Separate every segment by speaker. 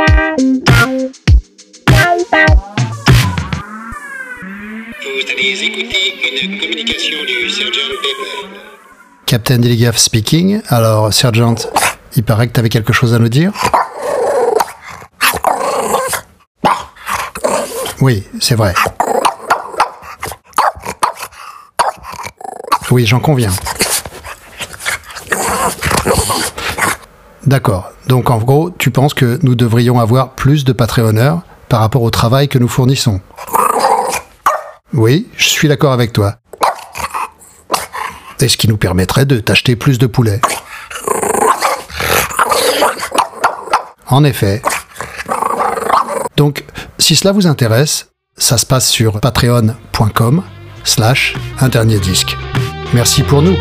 Speaker 1: Vous allez écouter une communication du Sergeant Pepper.
Speaker 2: Captain Dilligaff speaking. Alors, Sergeant, il paraît que tu avais quelque chose à nous dire? Oui, c'est vrai. Oui, j'en conviens. D'accord. Donc en gros, tu penses que nous devrions avoir plus de Patreonneurs par rapport au travail que nous fournissons Oui, je suis d'accord avec toi. Et ce qui nous permettrait de t'acheter plus de poulets. En effet. Donc, si cela vous intéresse, ça se passe sur patreon.com slash un dernier disque. Merci pour nous.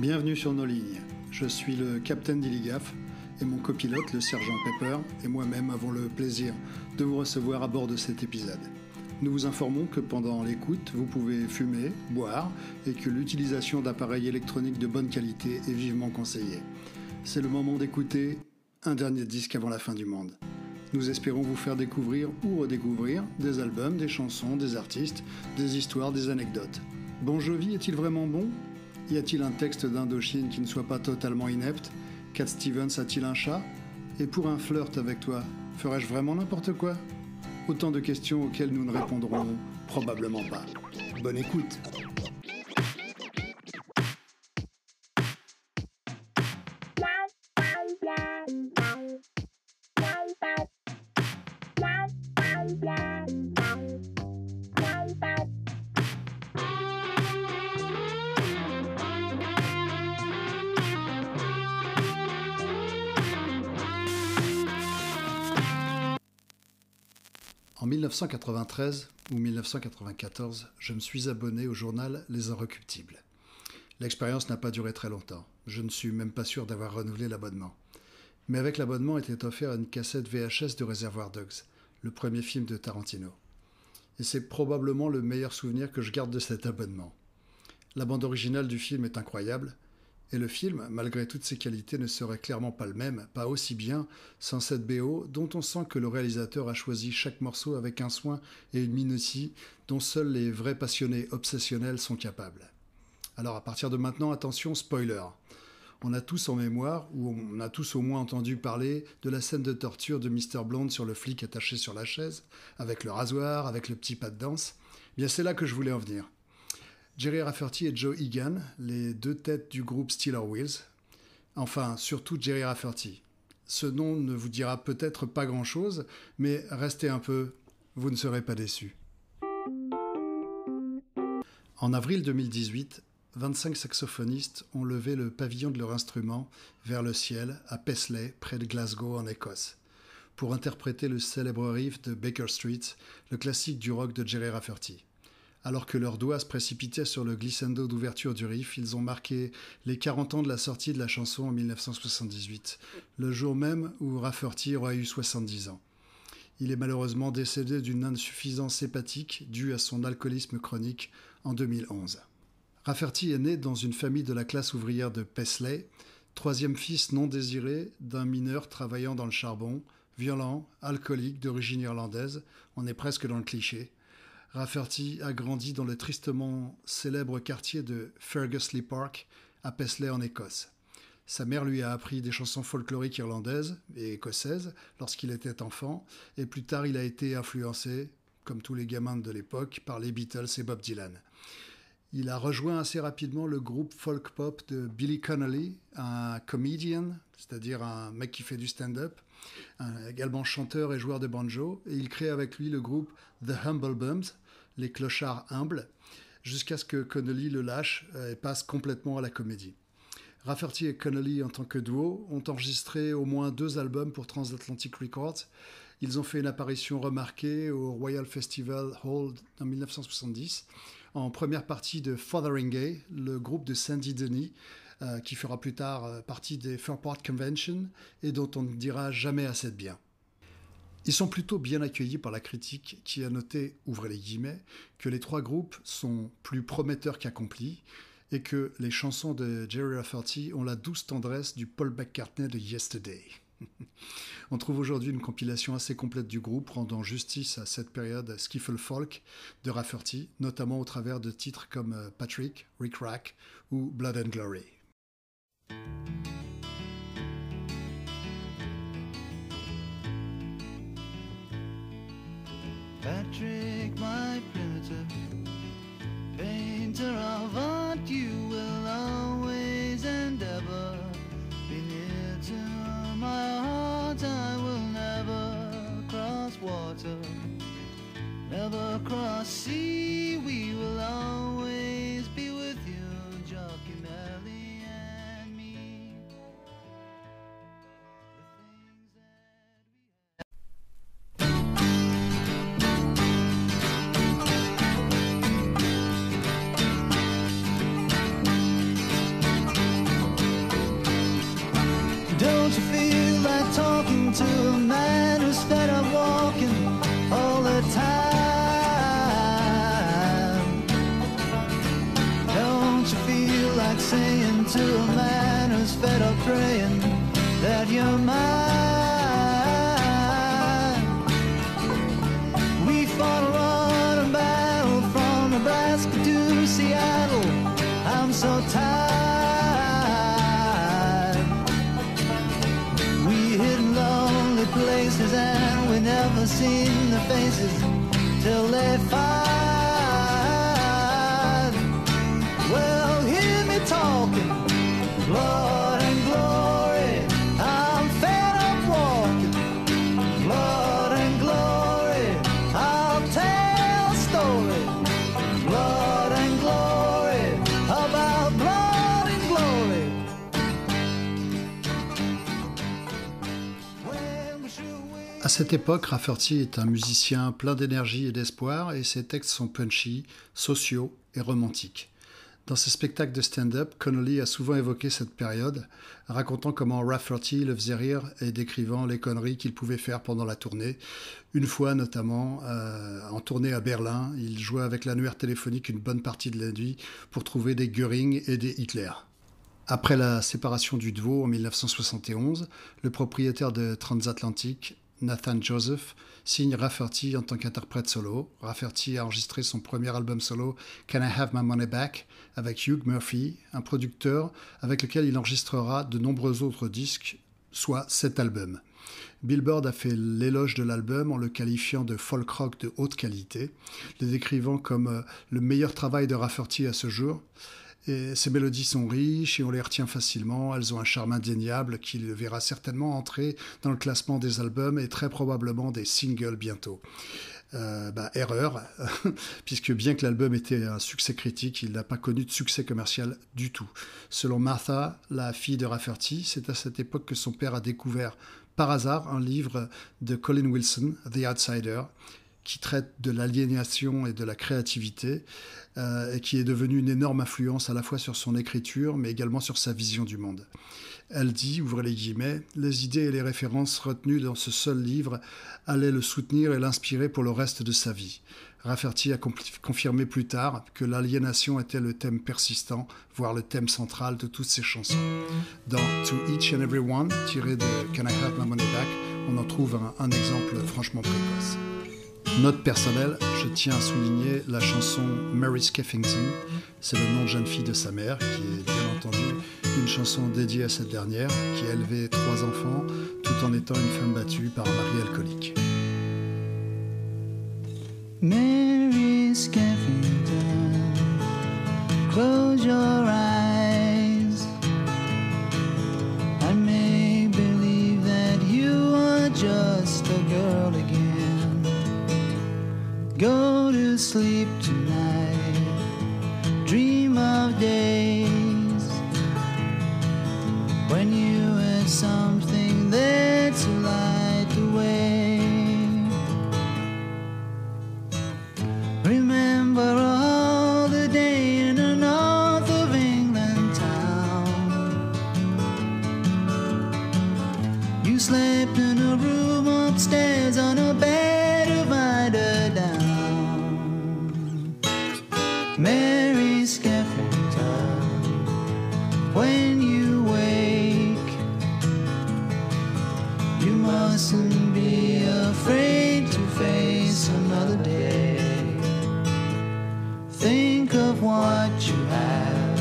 Speaker 2: Bienvenue sur nos lignes. Je suis le Captain Dilligaff et mon copilote, le sergent Pepper, et moi-même avons le plaisir de vous recevoir à bord de cet épisode. Nous vous informons que pendant l'écoute, vous pouvez fumer, boire et que l'utilisation d'appareils électroniques de bonne qualité est vivement conseillée. C'est le moment d'écouter un dernier disque avant la fin du monde. Nous espérons vous faire découvrir ou redécouvrir des albums, des chansons, des artistes, des histoires, des anecdotes. Bon Jovi est-il vraiment bon? Y a-t-il un texte d'Indochine qui ne soit pas totalement inepte? Cat Stevens a-t-il un chat? Et pour un flirt avec toi, ferais-je vraiment n'importe quoi? Autant de questions auxquelles nous ne répondrons probablement pas. Bonne écoute 1993 ou 1994, je me suis abonné au journal Les Inrecuptibles. L'expérience n'a pas duré très longtemps. Je ne suis même pas sûr d'avoir renouvelé l'abonnement. Mais avec l'abonnement était offert une cassette VHS de Reservoir Dogs, le premier film de Tarantino. Et c'est probablement le meilleur souvenir que je garde de cet abonnement. La bande originale du film est incroyable, et le film, malgré toutes ses qualités, ne serait clairement pas le même, pas aussi bien, sans cette BO dont on sent que le réalisateur a choisi chaque morceau avec un soin et une minutie dont seuls les vrais passionnés obsessionnels sont capables. Alors à partir de maintenant, attention, spoiler. On a tous en mémoire, ou on a tous au moins entendu parler de la scène de torture de Mr. Blonde sur le flic attaché sur la chaise, avec le rasoir, avec le petit pas de danse. Bien c'est là que je voulais en venir. Jerry Rafferty et Joe Egan, les deux têtes du groupe Steeler Wheels. Enfin, surtout Jerry Rafferty. Ce nom ne vous dira peut-être pas grand-chose, mais restez un peu, vous ne serez pas déçus. En avril 2018, 25 saxophonistes ont levé le pavillon de leur instrument vers le ciel à Paisley, près de Glasgow, en Écosse, pour interpréter le célèbre riff de Baker Street, le classique du rock de Jerry Rafferty. Alors que leurs doigts se précipitaient sur le glissando d'ouverture du riff, ils ont marqué les 40 ans de la sortie de la chanson en 1978, le jour même où Rafferty aura eu 70 ans. Il est malheureusement décédé d'une insuffisance hépatique due à son alcoolisme chronique en 2011. Rafferty est né dans une famille de la classe ouvrière de Paisley, troisième fils non désiré d'un mineur travaillant dans le charbon, violent, alcoolique, d'origine irlandaise, on est presque dans le cliché. Rafferty a grandi dans le tristement célèbre quartier de Fergusley Park, à Paisley en Écosse. Sa mère lui a appris des chansons folkloriques irlandaises et écossaises lorsqu'il était enfant, et plus tard il a été influencé, comme tous les gamins de l'époque, par les Beatles et Bob Dylan. Il a rejoint assez rapidement le groupe folk pop de Billy Connolly, un comedian, c'est-à-dire un mec qui fait du stand-up, également chanteur et joueur de banjo, et il crée avec lui le groupe The Humble Bums, les clochards humbles, jusqu'à ce que Connolly le lâche et passe complètement à la comédie. Rafferty et Connolly, en tant que duo, ont enregistré au moins deux albums pour Transatlantic Records. Ils ont fait une apparition remarquée au Royal Festival Hall en 1970, en première partie de Fotheringay, le groupe de Sandy Denny, euh, qui fera plus tard euh, partie des Fairport Convention et dont on ne dira jamais assez de bien. Ils sont plutôt bien accueillis par la critique qui a noté, ouvrez les guillemets, que les trois groupes sont plus prometteurs qu'accomplis et que les chansons de Jerry Rafferty ont la douce tendresse du Paul McCartney de Yesterday. On trouve aujourd'hui une compilation assez complète du groupe rendant justice à cette période skiffle folk de Rafferty, notamment au travers de titres comme euh, Patrick, Rick Rack ou Blood and Glory.
Speaker 3: Patrick, my primitive painter of art, you will always endeavor be near to my heart. I will never cross water, never cross sea. We will always to a man who's fed up walking all the time? Don't you feel like saying to a man who's fed up praying that you're
Speaker 2: cette époque, Rafferty est un musicien plein d'énergie et d'espoir et ses textes sont punchy, sociaux et romantiques. Dans ses spectacles de stand-up, Connolly a souvent évoqué cette période, racontant comment Rafferty le faisait rire et décrivant les conneries qu'il pouvait faire pendant la tournée. Une fois notamment, euh, en tournée à Berlin, il jouait avec l'annuaire téléphonique une bonne partie de la nuit pour trouver des Göring et des Hitler. Après la séparation du duo en 1971, le propriétaire de Transatlantic, Nathan Joseph, signe Rafferty en tant qu'interprète solo. Rafferty a enregistré son premier album solo Can I Have My Money Back avec Hugh Murphy, un producteur avec lequel il enregistrera de nombreux autres disques, soit sept albums. Billboard a fait l'éloge de l'album en le qualifiant de folk rock de haute qualité, le décrivant comme euh, le meilleur travail de Rafferty à ce jour. Et ces mélodies sont riches et on les retient facilement. Elles ont un charme indéniable qui le verra certainement entrer dans le classement des albums et très probablement des singles bientôt. Euh, bah, erreur, puisque bien que l'album était un succès critique, il n'a pas connu de succès commercial du tout. Selon Martha, la fille de Rafferty, c'est à cette époque que son père a découvert par hasard un livre de Colin Wilson, The Outsider, qui traite de l'aliénation et de la créativité, euh, et qui est devenu une énorme influence à la fois sur son écriture, mais également sur sa vision du monde. Elle dit, ouvrez les guillemets, les idées et les références retenues dans ce seul livre allaient le soutenir et l'inspirer pour le reste de sa vie. Rafferty a confirmé plus tard que l'aliénation était le thème persistant, voire le thème central de toutes ses chansons. Dans To Each and Every One, tiré de Can I Have My Money Back, on en trouve un exemple franchement précoce. Note personnelle, je tiens à souligner la chanson Mary Skeffington. C'est le nom de jeune fille de sa mère, qui est bien entendu une chanson dédiée à cette dernière, qui a élevé trois enfants tout en étant une femme battue par un mari alcoolique.
Speaker 3: Mary Skeffington, close your eyes Go to sleep tonight, dream of days when you had something mustn't be afraid to face another day. Think of what you have,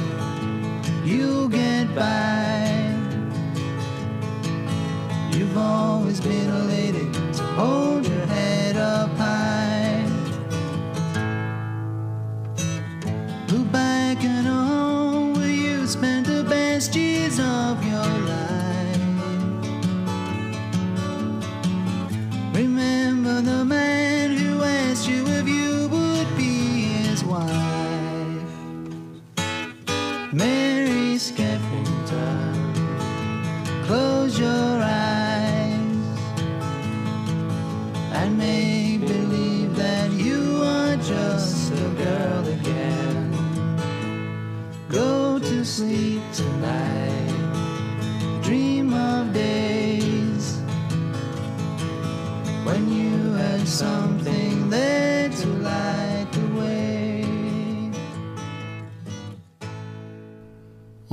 Speaker 3: you'll get by. You've always been a lady, so hold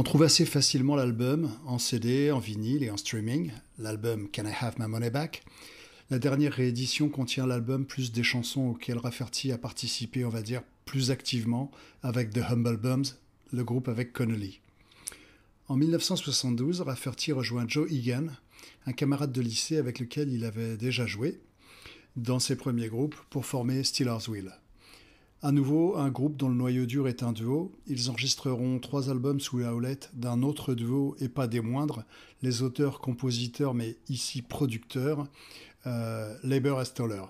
Speaker 2: trouve assez facilement l'album en CD, en vinyle et en streaming, l'album Can I Have My Money Back. La dernière réédition contient l'album plus des chansons auxquelles Rafferty a participé, on va dire, plus activement avec The Humble Bums, le groupe avec Connolly. En 1972, Rafferty rejoint Joe Egan, un camarade de lycée avec lequel il avait déjà joué dans ses premiers groupes pour former Steelers Wheel. À nouveau, un groupe dont le noyau dur est un duo. Ils enregistreront trois albums sous la houlette d'un autre duo et pas des moindres, les auteurs, compositeurs, mais ici producteurs, euh, Leiber et Stoller.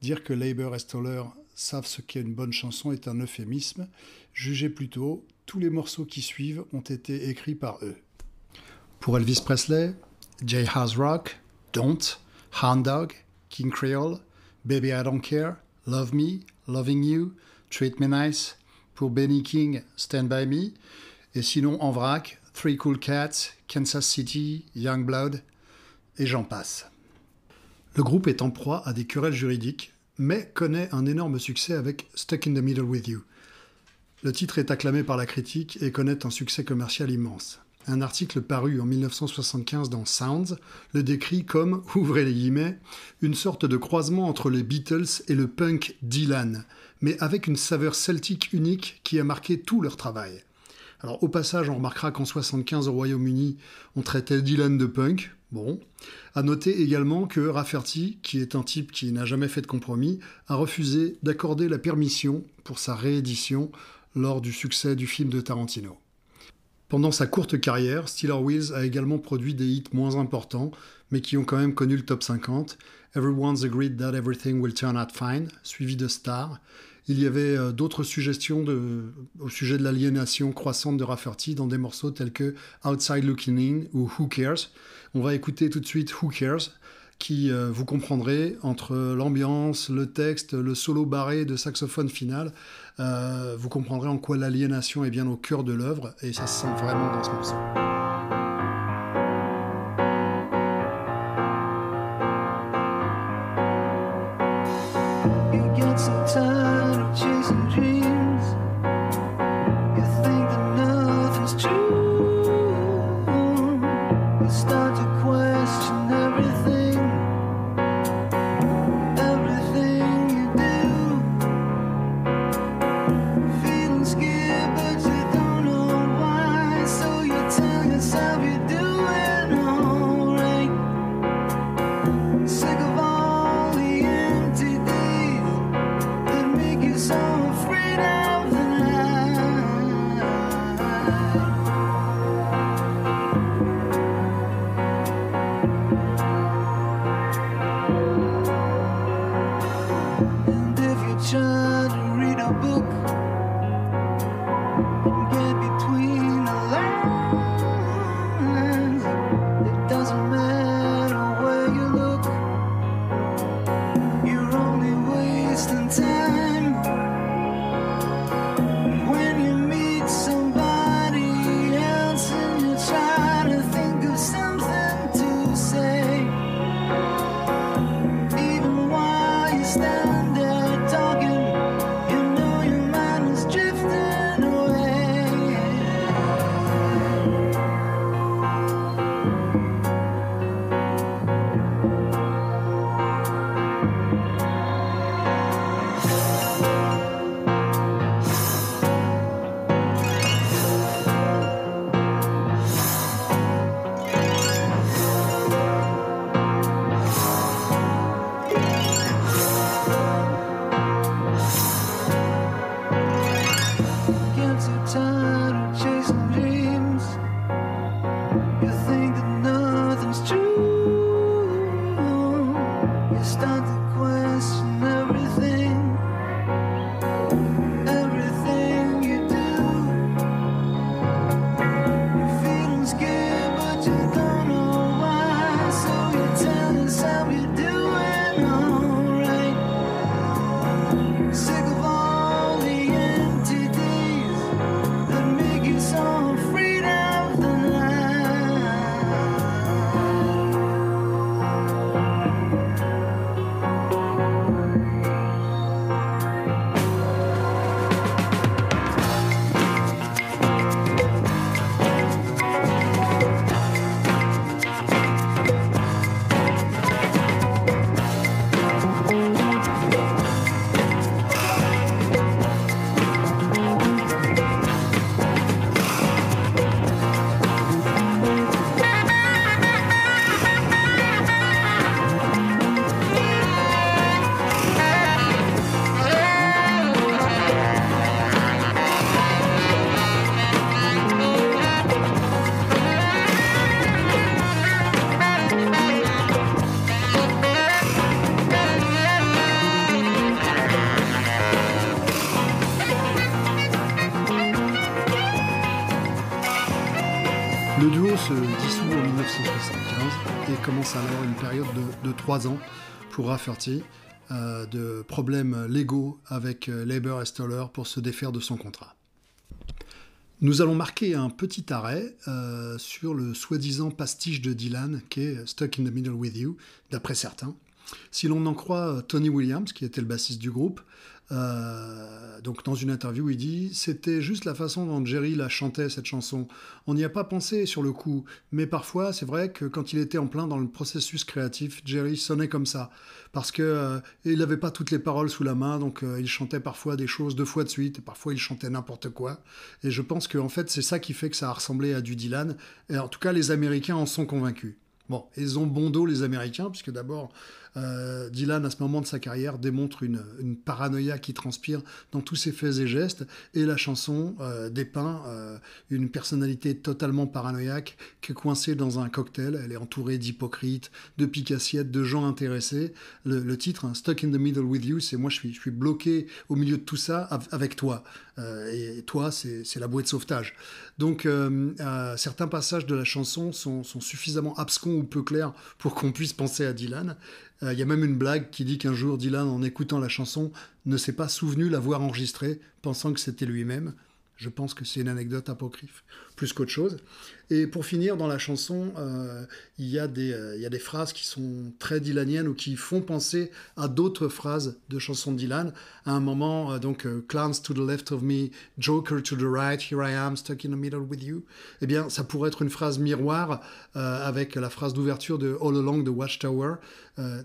Speaker 2: Dire que Leiber et Stoller savent ce qu'est une bonne chanson est un euphémisme. Jugez plutôt, tous les morceaux qui suivent ont été écrits par eux. Pour Elvis Presley, Jay Rock, Don't, Hound Dog, King Creole, Baby I Don't Care, Love Me, Loving You, Treat Me Nice. Pour Benny King, Stand By Me. Et sinon, en vrac, Three Cool Cats, Kansas City, Young Blood, et j'en passe. Le groupe est en proie à des querelles juridiques, mais connaît un énorme succès avec Stuck in the Middle with You. Le titre est acclamé par la critique et connaît un succès commercial immense. Un article paru en 1975 dans Sounds le décrit comme, ouvrez les guillemets, une sorte de croisement entre les Beatles et le punk Dylan, mais avec une saveur celtique unique qui a marqué tout leur travail. Alors au passage, on remarquera qu'en 75 au Royaume-Uni, on traitait Dylan de punk. Bon. À noter également que Rafferty, qui est un type qui n'a jamais fait de compromis, a refusé d'accorder la permission pour sa réédition lors du succès du film de Tarantino. Pendant sa courte carrière, Steeler Wheels a également produit des hits moins importants, mais qui ont quand même connu le top 50. Everyone's agreed that everything will turn out fine, suivi de Star. Il y avait euh, d'autres suggestions au sujet de l'aliénation croissante de Rafferty dans des morceaux tels que Outside Looking In ou Who Cares. On va écouter tout de suite Who Cares, qui, euh, vous comprendrez, entre l'ambiance, le texte, le solo barré de saxophone final, euh, vous comprendrez en quoi l'aliénation est bien au cœur de l'œuvre, et ça se sent vraiment dans ce morceau.
Speaker 3: Get
Speaker 2: ans pour Rafferty euh, de problèmes légaux avec euh, Labour et Stoller pour se défaire de son contrat. Nous allons marquer un petit arrêt euh, sur le soi-disant pastiche de Dylan qui est Stuck in the Middle with You, d'après certains. Si l'on en croit Tony Williams, qui était le bassiste du groupe, euh, donc dans une interview, il dit c'était juste la façon dont Jerry la chantait cette chanson. On n'y a pas pensé sur le coup, mais parfois c'est vrai que quand il était en plein dans le processus créatif, Jerry sonnait comme ça parce que euh, il n'avait pas toutes les paroles sous la main, donc euh, il chantait parfois des choses deux fois de suite, et parfois il chantait n'importe quoi. Et je pense qu'en en fait c'est ça qui fait que ça a ressemblé à du Dylan. Et en tout cas les Américains en sont convaincus. Bon, ils ont bon dos les Américains, puisque d'abord, euh, Dylan, à ce moment de sa carrière, démontre une, paranoïa qui transpire dans tous ses faits et gestes, et la chanson euh, dépeint euh, une personnalité totalement paranoïaque qui est coincée dans un cocktail. Elle est entourée d'hypocrites, de picassiettes, de gens intéressés. Le, titre, hein, Stuck in the Middle with You, c'est moi, je suis, bloqué au milieu de tout ça avec toi. Et toi, c'est la bouée de sauvetage. Donc, certains passages de la chanson sont suffisamment abscons ou peu clairs pour qu'on puisse penser à Dylan. Il euh, y a même une blague qui dit qu'un jour Dylan, en écoutant la chanson, ne s'est pas souvenu l'avoir enregistrée, pensant que c'était lui-même. Je pense que c'est une anecdote apocryphe, plus qu'autre chose. Et pour finir, dans la chanson, euh, il, y a des, euh, il y a des phrases qui sont très dylaniennes ou qui font penser à d'autres phrases de chansons Dylan. À un moment, euh, donc, Clowns to the left of me, Joker to the right, here I am, stuck in the middle with you. Eh bien, ça pourrait être une phrase miroir avec la phrase d'ouverture de All Along the Watchtower.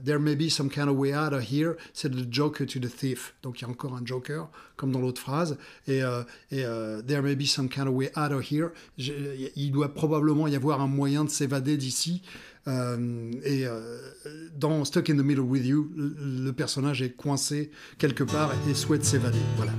Speaker 2: There may be some kind of way out of here, c'est the Joker to the thief. Donc, il y a encore un Joker, comme dans l'autre phrase. Et There may be some kind of way out of here. Il doit probablement y avoir un moyen de s'évader d'ici. Euh, et euh, dans Stuck in the Middle with You, le personnage est coincé quelque part et souhaite s'évader. Voilà.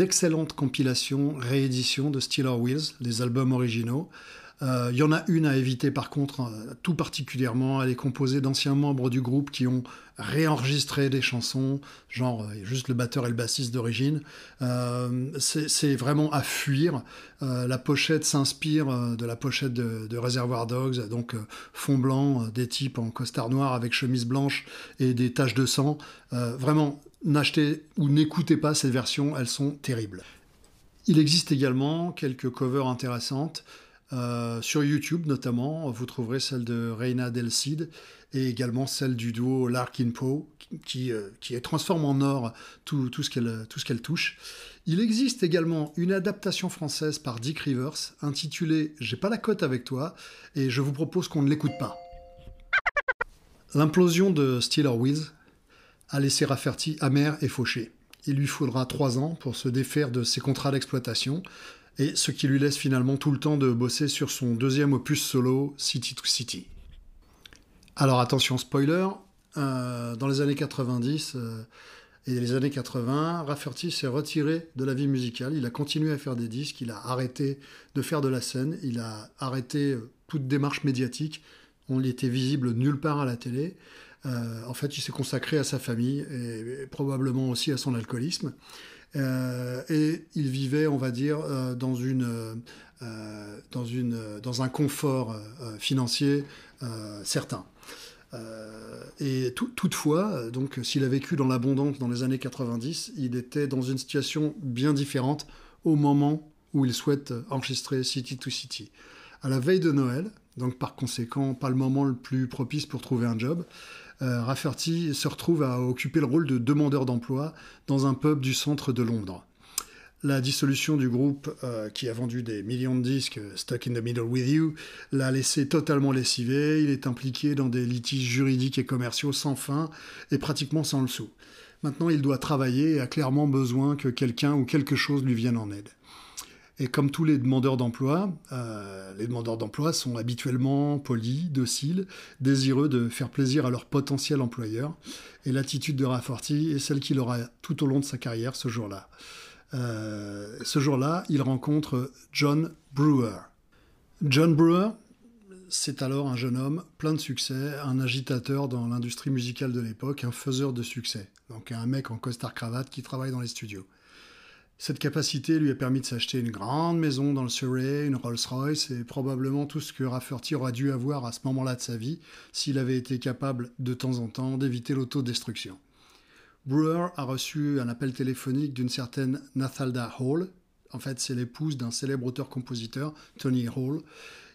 Speaker 2: D'excellentes compilations, rééditions de Steeler Wheels, les albums originaux. Il euh, y en a une à éviter par contre, euh, tout particulièrement. Elle est composée d'anciens membres du groupe qui ont réenregistré des chansons, genre euh, juste le batteur et le bassiste d'origine. c'est vraiment à fuir. la pochette s'inspire de la pochette de, de, Reservoir Dogs, donc fond blanc, des types en costard noir avec chemise blanche et des taches de sang. vraiment, n'achetez ou n'écoutez pas ces versions, elles sont terribles. Il existe également quelques covers intéressantes. Euh, sur YouTube notamment, vous trouverez celle de Reina Del Cid et également celle du duo Larkin Poe qui, euh, qui transforme en or tout, tout ce qu'elle touche. Il existe également une adaptation française par Dick Rivers intitulée J'ai pas la cote avec toi et je vous propose qu'on ne l'écoute pas. L'implosion de Steeler Wheels a laissé Rafferty amer et fauché. Il lui faudra trois ans pour se défaire de ses contrats d'exploitation, et ce qui lui laisse finalement tout le temps de bosser sur son deuxième opus solo, City to City. Alors attention spoiler, euh, dans les années 90 euh, et les années 80, Rafferty s'est retiré de la vie musicale, il a continué à faire des disques, il a arrêté de faire de la scène, il a arrêté euh, toute démarche médiatique, on était visible nulle part à la télé. En fait, il s'est consacré à sa famille et probablement aussi à son alcoolisme. Euh, et il vivait, on va dire, euh, dans, une, euh, dans, un confort financier certain. et toutefois, donc, s'il a vécu dans l'abondance dans les années 90, il était dans une situation bien différente au moment où il souhaite enregistrer City to City. À la veille de Noël, donc par conséquent pas le moment le plus propice pour trouver un job, euh, Rafferty se retrouve à occuper le rôle de demandeur d'emploi dans un pub du centre de Londres. La dissolution du groupe, euh, qui a vendu des millions de disques, Stuck in the Middle with You, l'a laissé totalement lessivé. Il est impliqué dans des litiges juridiques et commerciaux sans fin et pratiquement sans le sou. Maintenant, il doit travailler et a clairement besoin que quelqu'un ou quelque chose lui vienne en aide. Et comme tous les demandeurs d'emploi, euh, les demandeurs d'emploi sont habituellement polis, dociles, désireux de faire plaisir à leur potentiel employeur. Et l'attitude de Rafferty est celle qu'il aura tout au long de sa carrière ce jour-là. Euh, ce jour-là, il rencontre John Brewer. John Brewer, c'est alors un jeune homme plein de succès, un agitateur dans l'industrie musicale de l'époque, un faiseur de succès. Donc un mec en costard-cravate qui travaille dans les studios. Cette capacité lui a permis de s'acheter une grande maison dans le Surrey, une Rolls-Royce et probablement tout ce que Rafferty aurait dû avoir à ce moment-là de sa vie s'il avait été capable de temps en temps d'éviter l'autodestruction. Brewer a reçu un appel téléphonique d'une certaine Nathalda Hall. En fait, c'est l'épouse d'un célèbre auteur-compositeur, Tony Hall,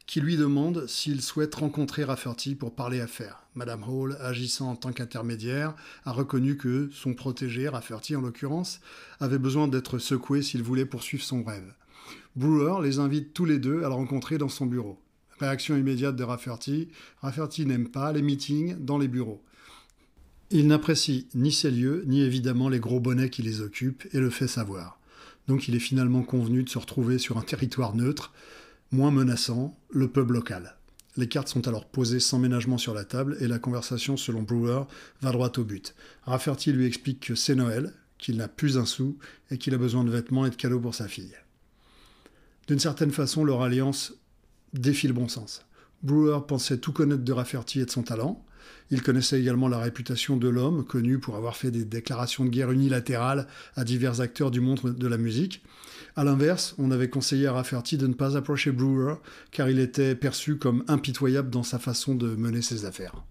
Speaker 2: qui lui demande s'il souhaite rencontrer Rafferty pour parler affaires. Madame Hall, agissant en tant qu'intermédiaire, a reconnu que son protégé, Rafferty en l'occurrence, avait besoin d'être secoué s'il voulait poursuivre son rêve. Brewer les invite tous les deux à le rencontrer dans son bureau. Réaction immédiate de Rafferty, Rafferty n'aime pas les meetings dans les bureaux. Il n'apprécie ni ces lieux, ni évidemment les gros bonnets qui les occupent, et le fait savoir. Donc il est finalement convenu de se retrouver sur un territoire neutre, Moins menaçant, le pub local. Les cartes sont alors posées sans ménagement sur la table et la conversation, selon Brewer, va droit au but. Rafferty lui explique que c'est Noël, qu'il n'a plus un sou et qu'il a besoin de vêtements et de cadeaux pour sa fille. D'une certaine façon, leur alliance défie le bon sens. Brewer pensait tout connaître de Rafferty et de son talent. Il connaissait également la réputation de l'homme, connu pour avoir fait des déclarations de guerre unilatérales à divers acteurs du monde de la musique. A l'inverse, on avait conseillé à Rafferty de ne pas approcher Brewer, car il était perçu comme impitoyable dans sa façon de mener ses affaires.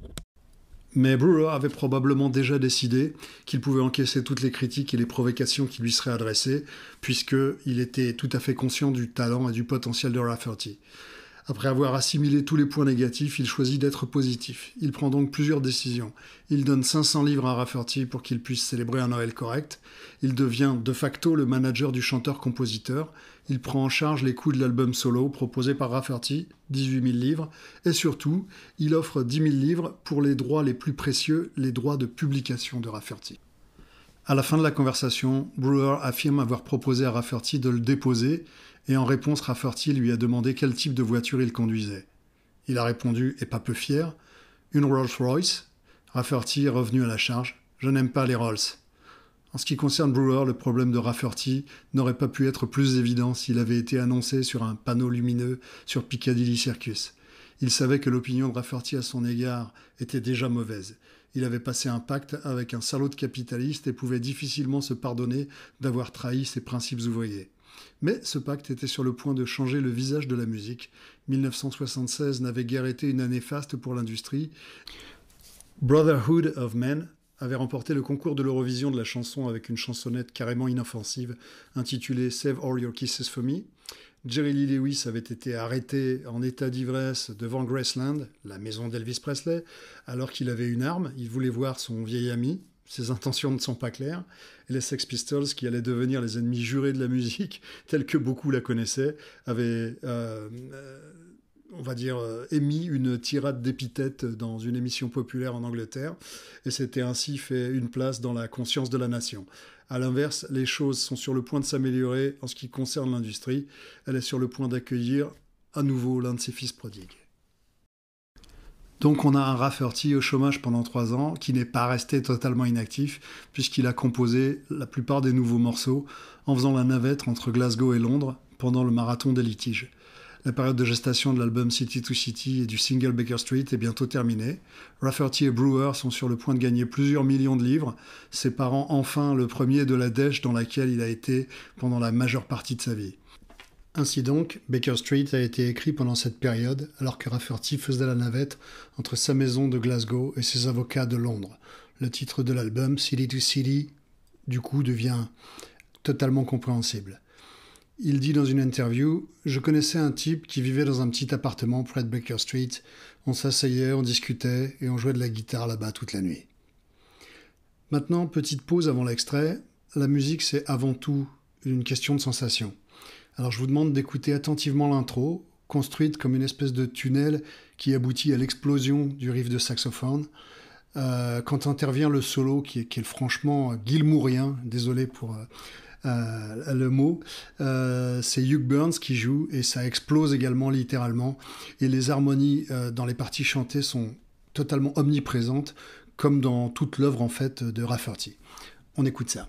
Speaker 2: Mais Brewer avait probablement déjà décidé qu'il pouvait encaisser toutes les critiques et les provocations qui lui seraient adressées, puisqu'il était tout à fait conscient du talent et du potentiel de Rafferty. Après avoir assimilé tous les points négatifs, il choisit d'être positif. Il prend donc plusieurs décisions. Il donne 500 livres à Rafferty pour qu'il puisse célébrer un Noël correct. Il devient de facto le manager du chanteur-compositeur. Il prend en charge les coûts de l'album solo proposé par Rafferty, 18 000 livres. Et surtout, il offre 10 000 livres pour les droits les plus précieux, les droits de publication de Rafferty. À la fin de la conversation, Brewer affirme avoir proposé à Rafferty de le déposer et en réponse, Rafferty lui a demandé quel type de voiture il conduisait. Il a répondu, et pas peu fier, une Rolls-Royce. Rafferty est revenu à la charge. Je n'aime pas les Rolls. En ce qui concerne Brewer, le problème de Rafferty n'aurait pas pu être plus évident s'il avait été annoncé sur un panneau lumineux sur Piccadilly Circus. Il savait que l'opinion de Rafferty à son égard était déjà mauvaise. Il avait passé un pacte avec un salaud de capitaliste et pouvait difficilement se pardonner d'avoir trahi ses principes ouvriers. Mais ce pacte était sur le point de changer le visage de la musique. 1976 n'avait guère été une année faste pour l'industrie. Brotherhood of Men avait remporté le concours de l'Eurovision de la chanson avec une chansonnette carrément inoffensive intitulée Save All Your Kisses for Me. Jerry Lee Lewis avait été arrêté en état d'ivresse devant Graceland, la maison d'Elvis Presley, alors qu'il avait une arme. Il voulait voir son vieil ami. Ses intentions ne sont pas claires. Et les Sex Pistols, qui allaient devenir les ennemis jurés de la musique, tels que beaucoup la connaissaient, avaient euh, euh, on va dire, euh, émis une tirade d'épithètes dans une émission populaire en Angleterre, et s'était ainsi fait une place dans la conscience de la nation. A l'inverse, les choses sont sur le point de s'améliorer en ce qui concerne l'industrie. Elle est sur le point d'accueillir à nouveau l'un de ses fils prodigues. Donc on a un Rafferty au chômage pendant trois ans, qui n'est pas resté totalement inactif, puisqu'il a composé la plupart des nouveaux morceaux en faisant la navette entre Glasgow et Londres pendant le marathon des litiges. La période de gestation de l'album City to City et du single Baker Street est bientôt terminée. Rafferty et Brewer sont sur le point de gagner plusieurs millions de livres, séparant enfin le premier de la dèche dans laquelle il a été pendant la majeure partie de sa vie. Ainsi donc, Baker Street a été écrit pendant cette période, alors que Rafferty faisait la navette entre sa maison de Glasgow et ses avocats de Londres. Le titre de l'album, City to City, du coup devient totalement compréhensible. Il dit dans une interview Je connaissais un type qui vivait dans un petit appartement près de Baker Street. On s'asseyait, on discutait et on jouait de la guitare là-bas toute la nuit. Maintenant, petite pause avant l'extrait. La musique, c'est avant tout une question de sensation. Alors je vous demande d'écouter attentivement l'intro, construite comme une espèce de tunnel qui aboutit à l'explosion du riff de saxophone. Euh, quand intervient le solo qui est, franchement guilmourien, désolé pour euh, euh, le mot, c'est Hugh Burns qui joue et ça explose également littéralement. Et les harmonies dans les parties chantées sont totalement omniprésentes, comme dans toute l'œuvre en fait de Rafferty. On écoute ça.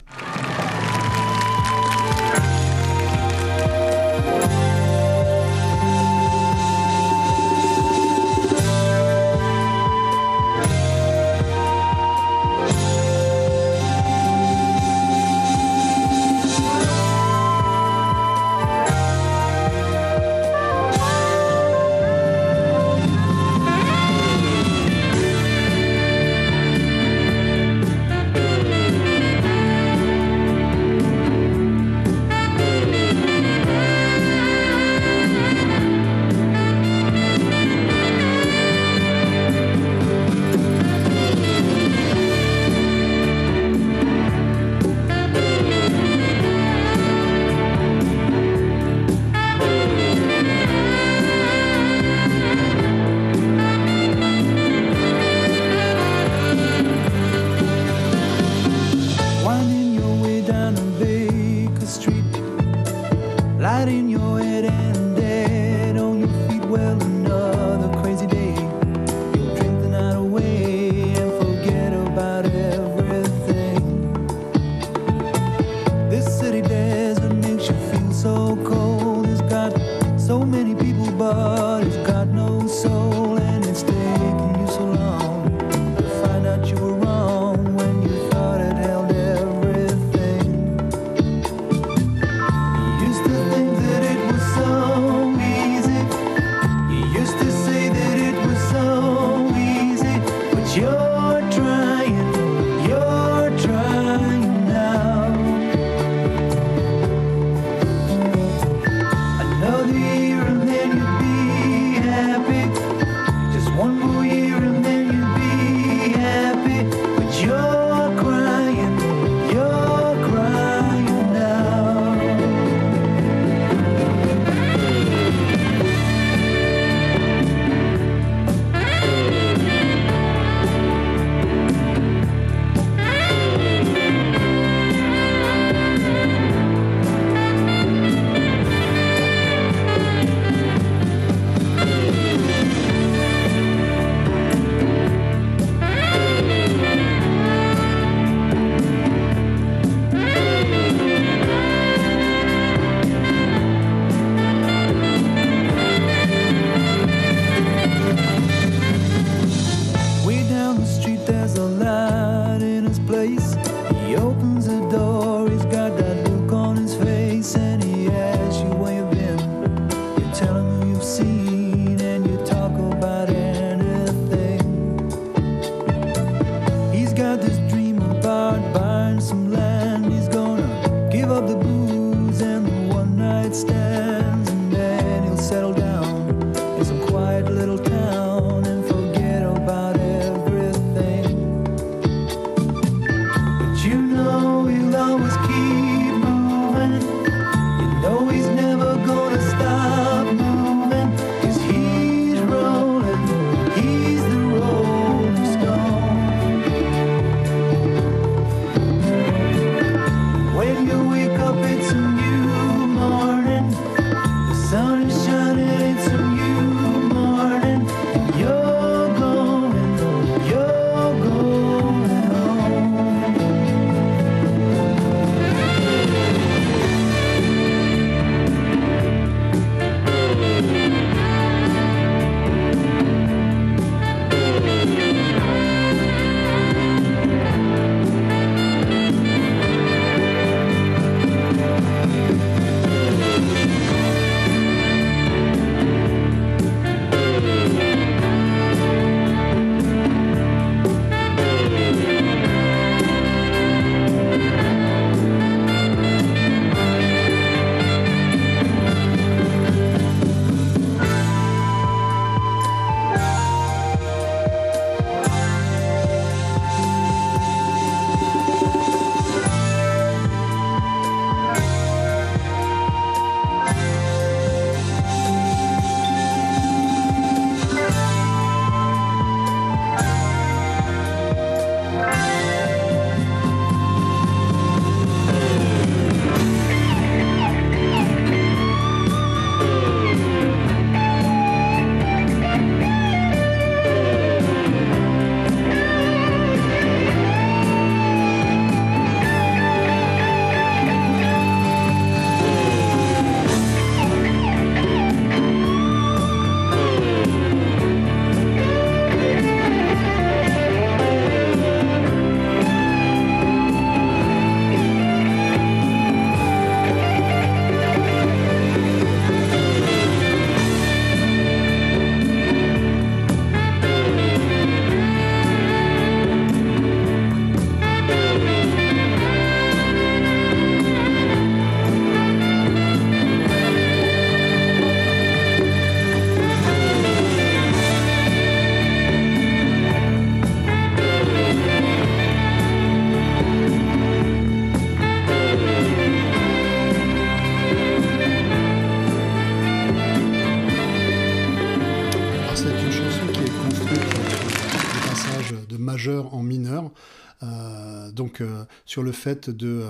Speaker 2: Sur le fait de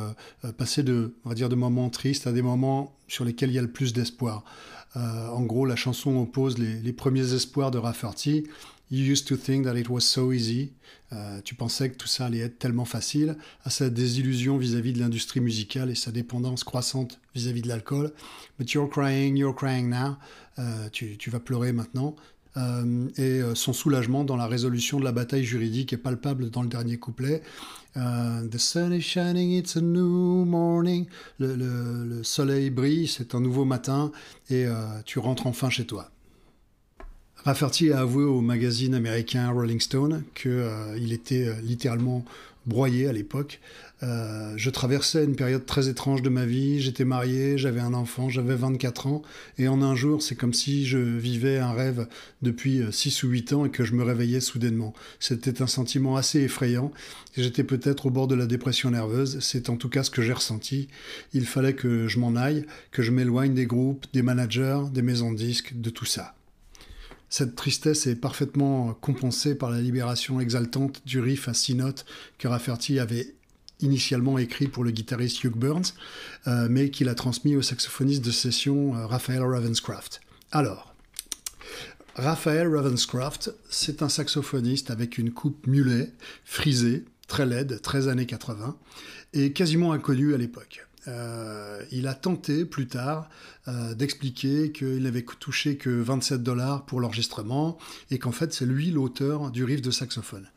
Speaker 2: passer de, on va dire, de moments tristes à des moments sur lesquels il y a le plus d'espoir. en gros, la chanson oppose les, premiers espoirs de Rafferty You used to think that it was so easy. Euh, tu pensais que tout ça allait être tellement facile, à sa désillusion vis-à-vis de l'industrie musicale et sa dépendance croissante vis-à-vis de l'alcool. But you're crying, you're crying now. Euh, tu, vas pleurer maintenant. Euh, et son soulagement dans la résolution de la bataille juridique est palpable dans le dernier couplet. the sun is shining, it's a new morning. Le, le, le soleil brille, c'est un nouveau matin et tu rentres enfin chez toi. Rafferty a avoué au magazine américain Rolling Stone qu'il euh, était euh, littéralement broyé à l'époque. Euh, je traversais une période très étrange de ma vie. J'étais marié, j'avais un enfant, j'avais 24 ans. Et en un jour, c'est comme si je vivais un rêve depuis 6 ou 8 ans et que je me réveillais soudainement. C'était un sentiment assez effrayant. J'étais peut-être au bord de la dépression nerveuse. C'est en tout cas ce que j'ai ressenti. Il fallait que je m'en aille, que je m'éloigne des groupes, des managers, des maisons de disques, de tout ça. Cette tristesse est parfaitement compensée par la libération exaltante du riff à six notes que Rafferty avait initialement écrit pour le guitariste Hugh Burns, euh, mais qu'il a transmis au saxophoniste de session euh, Raphael Ravenscraft. Alors, Raphael Ravenscraft, c'est un saxophoniste avec une coupe mulet, frisée, très laide, 13 années 80, et quasiment inconnu à l'époque. Euh, il a tenté plus tard euh, d'expliquer qu'il n'avait touché que 27 dollars pour l'enregistrement et qu'en fait c'est lui l'auteur du riff de saxophone.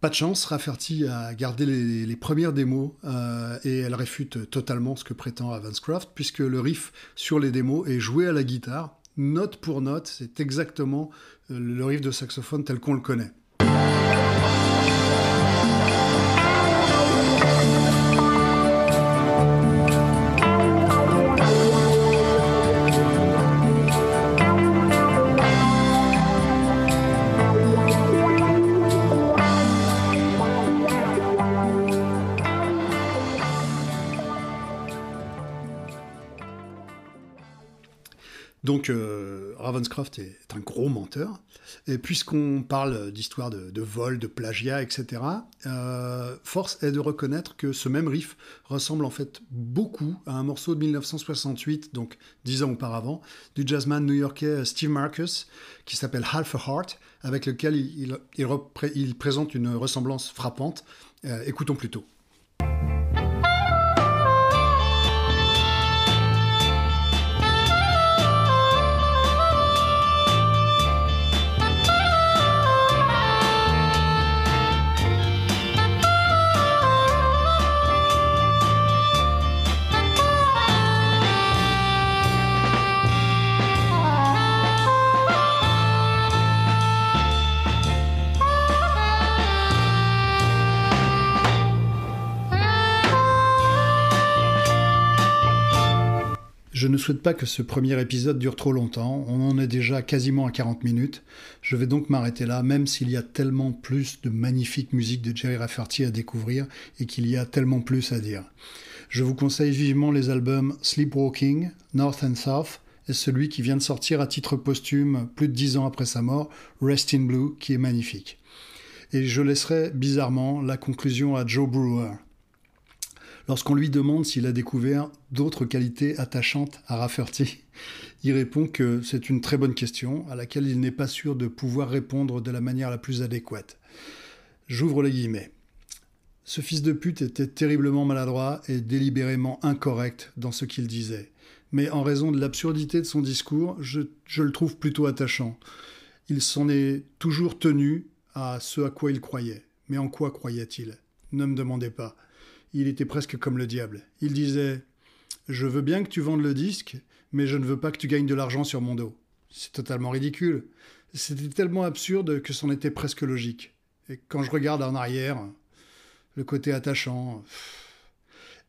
Speaker 2: Pas de chance, Rafferty a gardé les, premières démos euh, et elle réfute totalement ce que prétend Avancecraft puisque le riff sur les démos est joué à la guitare, note pour note, c'est exactement le riff de saxophone tel qu'on le connaît. Ravenscroft est, un gros menteur. Et puisqu'on parle d'histoire de, vol, de plagiat, etc., euh, force est de reconnaître que ce même riff ressemble en fait beaucoup à un morceau de 1968, donc dix ans auparavant, du jazzman new-yorkais Steve Marcus, qui s'appelle Half a Heart, avec lequel il, présente une ressemblance frappante. Euh, écoutons plutôt. Je ne souhaite pas que ce premier épisode dure trop longtemps, on en est déjà quasiment à 40 minutes. Je vais donc m'arrêter là, même s'il y a tellement plus de magnifique musique de Jerry Rafferty à découvrir et qu'il y a tellement plus à dire. Je vous conseille vivement les albums Sleepwalking, North and South, et celui qui vient de sortir à titre posthume plus de dix ans après sa mort, Rest in Blue, qui est magnifique. Et je laisserai bizarrement la conclusion à Joe Brewer. Lorsqu'on lui demande s'il a découvert d'autres qualités attachantes à Rafferty, il répond que c'est une très bonne question à laquelle il n'est pas sûr de pouvoir répondre de la manière la plus adéquate. J'ouvre les guillemets. Ce fils de pute était terriblement maladroit et délibérément incorrect dans ce qu'il disait. Mais en raison de l'absurdité de son discours, je, le trouve plutôt attachant. Il s'en est toujours tenu à ce à quoi il croyait. Mais en quoi croyait-il? Ne me demandez pas il était presque comme le diable. Il disait Je veux bien que tu vendes le disque, mais je ne veux pas que tu gagnes de l'argent sur mon dos. C'est totalement ridicule. C'était tellement absurde que c'en était presque logique. Et quand je regarde en arrière, le côté attachant,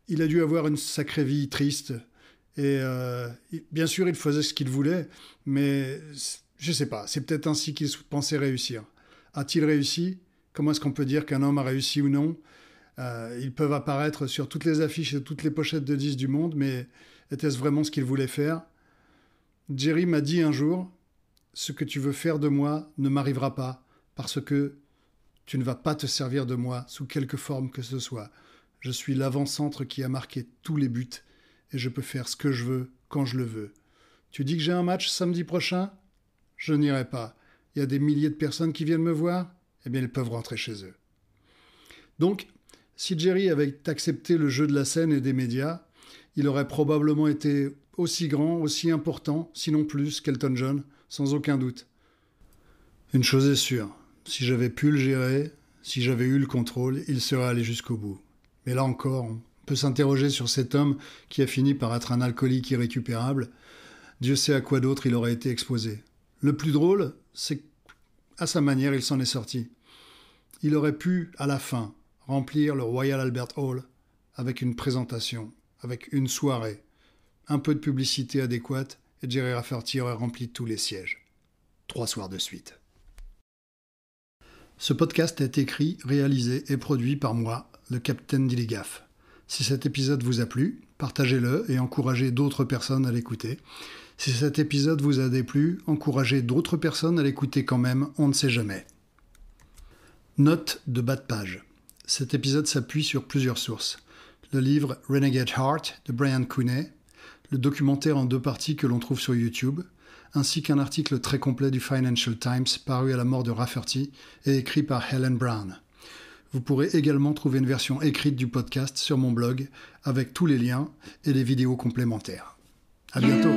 Speaker 2: il a dû avoir une sacrée vie triste. Et euh, bien sûr, il faisait ce qu'il voulait, mais je ne sais pas, c'est peut-être ainsi qu'il pensait réussir. A-t-il réussi? Comment est-ce qu'on peut dire qu'un homme a réussi ou non? Euh, ils peuvent apparaître sur toutes les affiches et toutes les pochettes de disques du monde, mais était-ce vraiment ce qu'ils voulaient faire? Jerry m'a dit un jour Ce que tu veux faire de moi ne m'arrivera pas, parce que Tu ne vas pas te servir de moi sous quelque forme que ce soit. Je suis l'avant-centre qui a marqué tous les buts et je peux faire ce que je veux quand je le veux. Tu dis que j'ai un match samedi prochain? Je n'irai pas. Il y a des milliers de personnes qui viennent me voir? Eh bien, ils peuvent rentrer chez eux. Donc, si Jerry avait accepté le jeu de la scène et des médias, il aurait probablement été aussi grand, aussi important, sinon plus, qu'Elton John, sans aucun doute. Une chose est sûre, si j'avais pu le gérer, si j'avais eu le contrôle, il serait allé jusqu'au bout. Mais là encore, on peut s'interroger sur cet homme qui a fini par être un alcoolique irrécupérable. Dieu sait à quoi d'autre il aurait été exposé. Le plus drôle, c'est qu'à sa manière, il s'en est sorti. Il aurait pu, à la fin, remplir le Royal Albert Hall avec une présentation, avec une soirée, un peu de publicité adéquate, et Jerry Rafferty aurait rempli tous les sièges. Trois soirs de suite. Ce podcast est écrit, réalisé et produit par moi, le Capitaine Dilligaf. Si cet épisode vous a plu, partagez-le et encouragez d'autres personnes à l'écouter. Si cet épisode vous a déplu, encouragez d'autres personnes à l'écouter quand même, on ne sait jamais. Note de bas de page. Cet épisode s'appuie sur plusieurs sources. Le livre Renegade Heart de Brian Cooney, le documentaire en deux parties que l'on trouve sur YouTube, ainsi qu'un article très complet du Financial Times paru à la mort de Rafferty et écrit par Helen Brown. Vous pourrez également trouver une version écrite du podcast sur mon blog avec tous les liens et les vidéos complémentaires. À bientôt.